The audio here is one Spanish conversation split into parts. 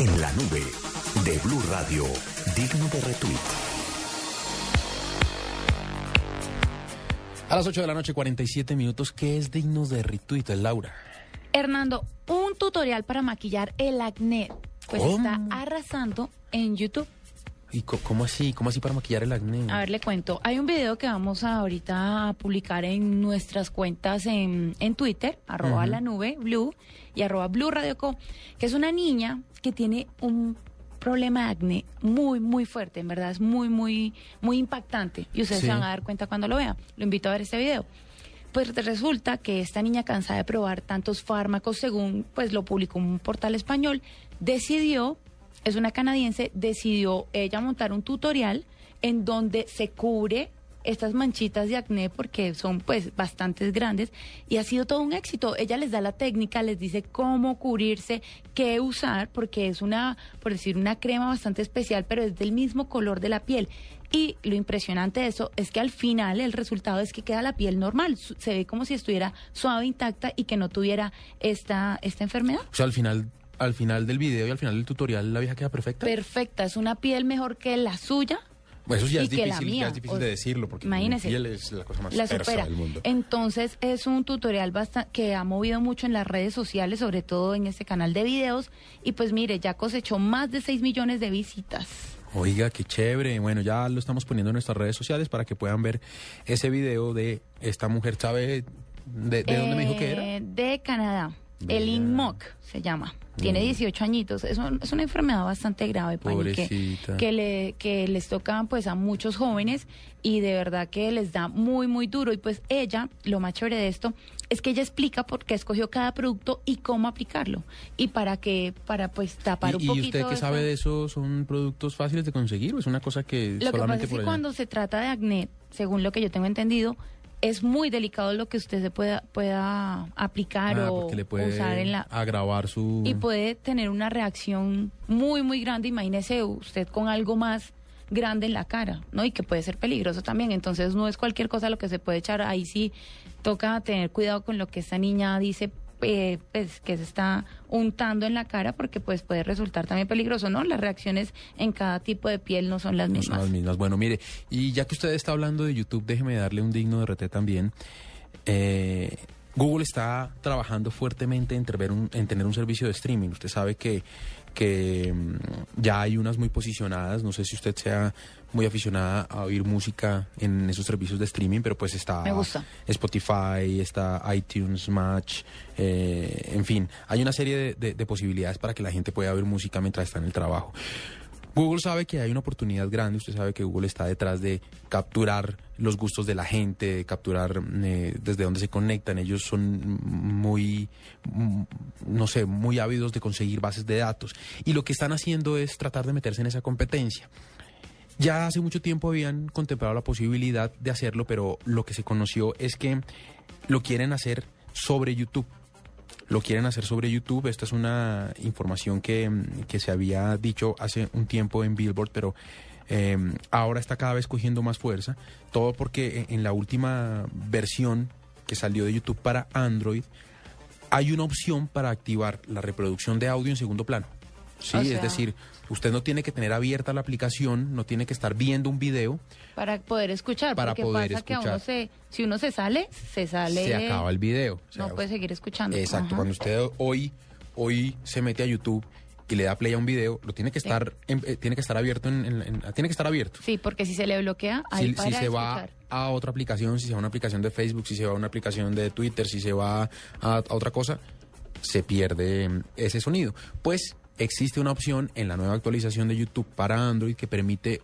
En la nube de Blue Radio, digno de retweet. A las 8 de la noche, 47 minutos. ¿Qué es digno de retweet, Laura? Hernando, un tutorial para maquillar el acné. Pues ¿Cómo? está arrasando en YouTube. ¿Y cómo así? ¿Cómo así para maquillar el acné? A ver, le cuento. Hay un video que vamos a ahorita a publicar en nuestras cuentas en, en Twitter, arroba la nube blue y arroba blue radio co, que es una niña que tiene un problema de acné muy, muy fuerte. En verdad es muy, muy, muy impactante. Y ustedes Sí. se van a dar cuenta cuando lo vean. Lo invito a ver este video. Pues resulta que esta niña cansada de probar tantos fármacos, según pues lo publicó un portal español, decidió, es una canadiense, decidió ella montar un tutorial en donde se cubre estas manchitas de acné porque son pues bastantes grandes y ha sido todo un éxito. Ella les da la técnica, les dice cómo cubrirse, qué usar, porque es una, por decir, una crema bastante especial, pero es del mismo color de la piel. Y lo impresionante de eso es que al final el resultado es que queda la piel normal, se ve como si estuviera suave, intacta y que no tuviera esta, esta enfermedad. O sea, al final, al final del video y al final del tutorial, la vieja queda perfecta. Perfecta, es una piel mejor que la suya. Bueno, eso ya y es que la difícil, mía. ya es difícil O- de decirlo, porque imagínese, mi piel es la cosa más la supera. del mundo. Entonces es un tutorial que ha movido mucho en las redes sociales, sobre todo en este canal de videos. Y pues mire, ya cosechó más de 6 millones de visitas. Oiga, qué chévere. Bueno, ya lo estamos poniendo en nuestras redes sociales para que puedan ver ese video de esta mujer, ¿sabe de, de dónde me dijo que era? Eh, De Canadá. Vea. Elin Mock se llama. Tiene 18 añitos. Es, un- es una enfermedad bastante grave, Pani, que, que, le, que les toca pues a muchos jóvenes y de verdad que les da muy, muy duro. Y pues ella, lo más chévere de esto, es que ella explica por qué escogió cada producto y cómo aplicarlo. Y para que, para pues tapar un ¿Y, y poquito usted qué esa- sabe de eso? ¿Son productos fáciles de conseguir o es una cosa que Lo que pasa solamente es por que cuando se trata de acné, según lo que yo tengo entendido, es muy delicado lo que usted se pueda, pueda aplicar Ah, o le puede usar en la... agravar su... Y puede tener una reacción muy, muy grande. Imagínese usted con algo más grande en la cara, ¿no? Y que puede ser peligroso también. Entonces no es cualquier cosa lo que se puede echar. Ahí sí toca tener cuidado con lo que esta niña dice. Eh, pues que se está untando en la cara porque pues puede resultar también peligroso, ¿no? Las reacciones en cada tipo de piel no son las No son mismas. las mismas. Bueno, mire, y ya que usted está hablando de YouTube, déjeme darle un digno de RT también. Eh, Google está trabajando fuertemente en, tener un, en tener un servicio de streaming. Usted sabe que, que mm, ya hay unas muy posicionadas. No sé si usted sea muy aficionada a oír música en esos servicios de streaming, pero pues está Me gusta. Spotify, está iTunes Match, eh, en fin, hay una serie de, de- de posibilidades para que la gente pueda oír música mientras está en el trabajo. Google sabe que hay una oportunidad grande, usted sabe que Google está detrás de capturar los gustos de la gente, de capturar eh, desde dónde se conectan. Ellos son muy, mm, no sé, muy ávidos de conseguir bases de datos. Y lo que están haciendo es tratar de meterse en esa competencia. Ya hace mucho tiempo habían contemplado la posibilidad de hacerlo, pero lo que se conoció es que lo quieren hacer sobre YouTube. Lo quieren hacer sobre YouTube. Esta es una información que, mm, que se había dicho hace un tiempo en Billboard, pero eh, ahora está cada vez cogiendo más fuerza. Todo porque en en la última versión que salió de YouTube para Android hay una opción para activar la reproducción de audio en segundo plano. Sí, O es decir, usted no tiene que tener abierta la aplicación, no tiene que estar viendo un video, Para poder escuchar, Para porque poder pasa que a uno escuchar. se, si uno se sale, se sale. se acaba el video. O sea, No puede seguir escuchando. Exacto, Ajá. cuando usted hoy, hoy se mete a YouTube y le da play a un video, lo tiene que estar, en- eh, tiene que estar abierto, en, en- en- tiene que estar abierto. Sí, porque si se le bloquea, ahí Si, para si se va a otra aplicación, si se va a una aplicación de Facebook, si se va a una aplicación de Twitter, si se va a, a otra cosa, se pierde mm, ese sonido. Pues existe una opción en la nueva actualización de YouTube para Android que permite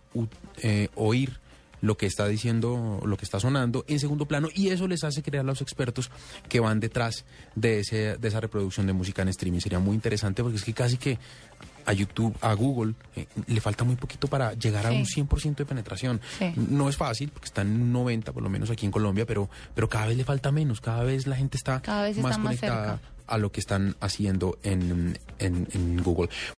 eh, oír lo que está diciendo, lo que está sonando en segundo plano y eso les hace crear a los expertos que van detrás de, ese, de esa reproducción de música en streaming. Sería muy interesante porque es que casi que a YouTube, a Google, eh, le falta muy poquito para llegar a un 100% de penetración. Sí. No es fácil porque está en un 90, por lo menos aquí en Colombia, pero, pero cada vez le falta menos, cada vez la gente está Cada vez más está más conectada cerca. A lo que están haciendo en, en, en Google.